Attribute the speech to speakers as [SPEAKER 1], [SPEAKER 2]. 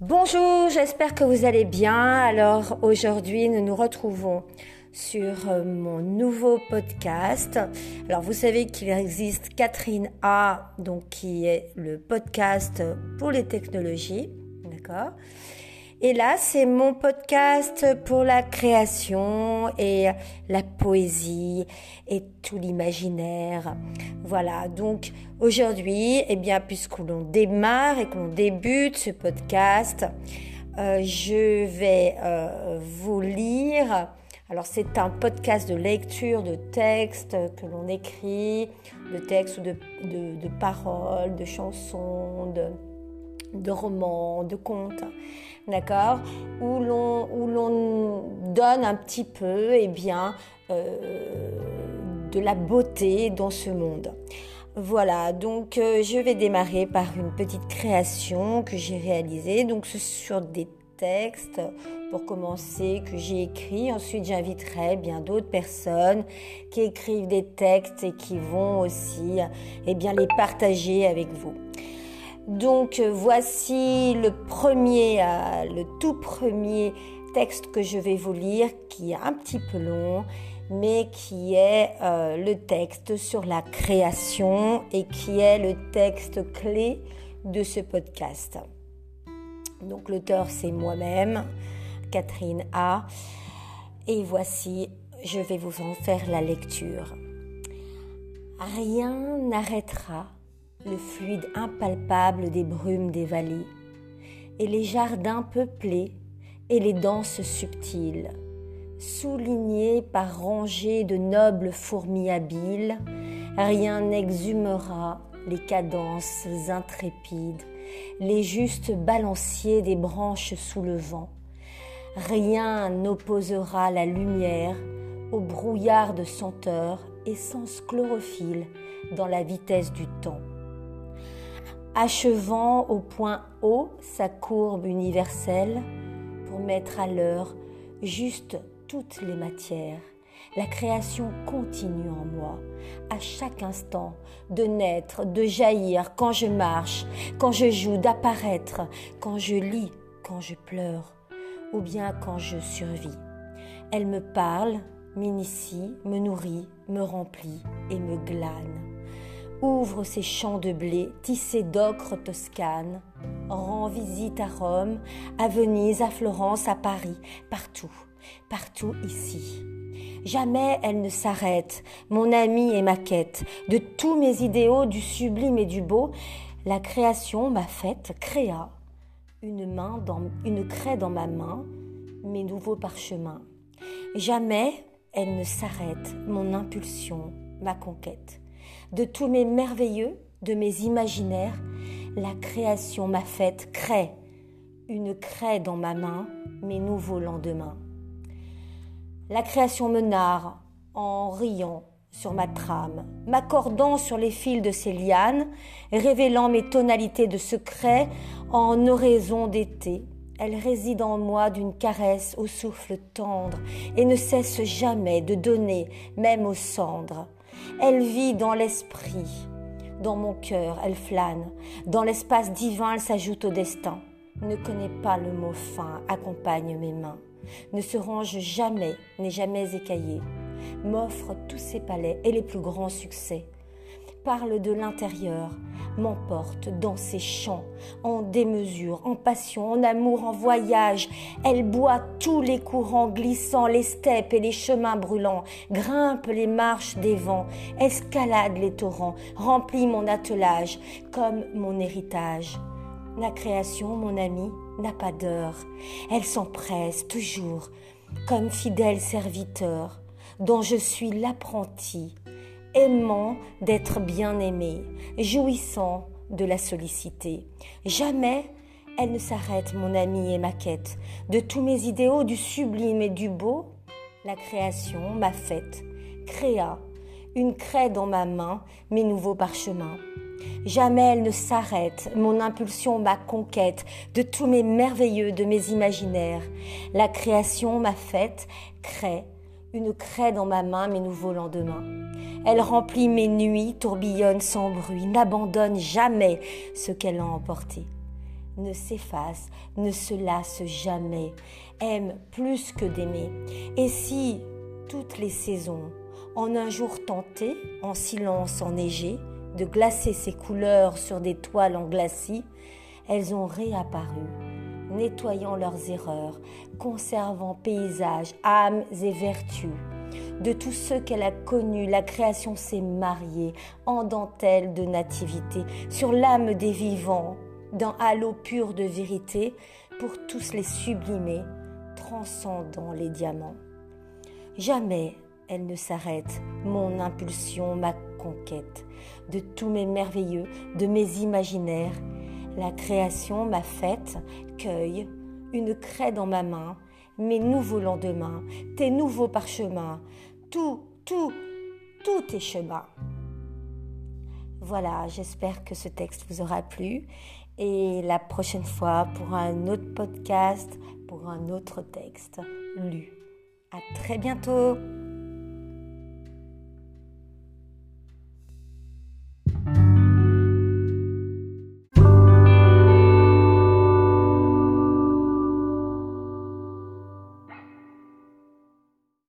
[SPEAKER 1] Bonjour, j'espère que vous allez bien. Alors aujourd'hui, nous nous retrouvons sur euh, mon nouveau podcast. Alors vous savez qu'il existe Catherine A, donc qui est le podcast pour les technologies, d'accord? Et là, c'est mon podcast pour la création et la poésie et tout l'imaginaire. Voilà. Donc, aujourd'hui, eh bien, puisque l'on démarre et qu'on débute ce podcast, euh, je vais euh, vous lire. Alors, c'est un podcast de lecture de textes que l'on écrit, de textes ou de, paroles, de chansons, de, romans, de contes d'accord, où l'on où l'on donne un petit peu, eh bien, euh, de la beauté dans ce monde. Voilà, donc euh, je vais démarrer par une petite création que j'ai réalisée, donc sur des textes pour commencer que j'ai écrit. Ensuite, j'inviterai bien d'autres personnes qui écrivent des textes et qui vont aussi eh bien les partager avec vous. Donc voici le premier, euh, le tout premier texte que je vais vous lire, qui est un petit peu long, mais qui est euh, le texte sur la création et qui est le texte clé de ce podcast. Donc l'auteur c'est moi-même, Catherine A. Et voici, je vais vous en faire la lecture. Rien n'arrêtera le fluide impalpable des brumes des vallées, et les jardins peuplés et les danses subtiles, soulignés par rangées de nobles fourmis habiles, rien n'exhumera les cadences intrépides, les justes balanciers des branches sous le vent. Rien n'opposera la lumière au brouillard de senteur et sans chlorophylle dans la vitesse du temps achevant au point haut sa courbe universelle pour mettre à l'heure juste toutes les matières. La création continue en moi, à chaque instant, de naître, de jaillir, quand je marche, quand je joue, d'apparaître, quand je lis, quand je pleure, ou bien quand je survis. Elle me parle, m'initie, me nourrit, me remplit et me glane ouvre ses champs de blé tissés d'ocre toscane, rend visite à Rome, à Venise, à Florence, à Paris, partout, partout ici. Jamais elle ne s'arrête, mon amie et ma quête, de tous mes idéaux, du sublime et du beau, la création m'a faite, créa, une main dans, une craie dans ma main, mes nouveaux parchemins. Jamais elle ne s'arrête, mon impulsion, ma conquête de tous mes merveilleux, de mes imaginaires, la création m'a faite crée, une craie dans ma main, mes nouveaux lendemains. La création me narre en riant sur ma trame, m'accordant sur les fils de ses lianes, révélant mes tonalités de secret en oraison d'été. Elle réside en moi d'une caresse au souffle tendre et ne cesse jamais de donner, même aux cendres. Elle vit dans l'esprit, dans mon cœur, elle flâne. Dans l'espace divin, elle s'ajoute au destin. Ne connaît pas le mot fin, accompagne mes mains. Ne se range jamais, n'est jamais écaillé. M'offre tous ses palais et les plus grands succès parle de l'intérieur, m'emporte dans ses chants, en démesure, en passion, en amour, en voyage. Elle boit tous les courants glissants, les steppes et les chemins brûlants, grimpe les marches des vents, escalade les torrents, remplit mon attelage comme mon héritage. La création, mon ami, n'a pas d'heure. Elle s'empresse toujours, comme fidèle serviteur, dont je suis l'apprenti aimant d'être bien aimé, jouissant de la solliciter. Jamais elle ne s'arrête, mon amie et ma quête. De tous mes idéaux, du sublime et du beau, la création m'a faite, créa une craie dans ma main, mes nouveaux parchemins. Jamais elle ne s'arrête, mon impulsion, ma conquête, de tous mes merveilleux, de mes imaginaires. La création, ma fête, crée, une craie dans ma main, mes nouveaux lendemains. Elle remplit mes nuits, tourbillonne sans bruit, n'abandonne jamais ce qu'elle a emporté. Ne s'efface, ne se lasse jamais, aime plus que d'aimer. Et si toutes les saisons, en un jour tenté, en silence enneigé, de glacer ses couleurs sur des toiles en glacis, elles ont réapparu, nettoyant leurs erreurs, conservant paysages, âmes et vertus. De tous ceux qu'elle a connus, la création s'est mariée en dentelle de nativité, sur l'âme des vivants, d'un halo pur de vérité, pour tous les sublimer, transcendant les diamants. Jamais elle ne s'arrête, mon impulsion, ma conquête, de tous mes merveilleux, de mes imaginaires. La création, ma fête, cueille une craie dans ma main, mes nouveaux lendemains, tes nouveaux parchemins, tout, tout, tout est chemin. Voilà, j'espère que ce texte vous aura plu. Et la prochaine fois, pour un autre podcast, pour un autre texte lu. À très bientôt!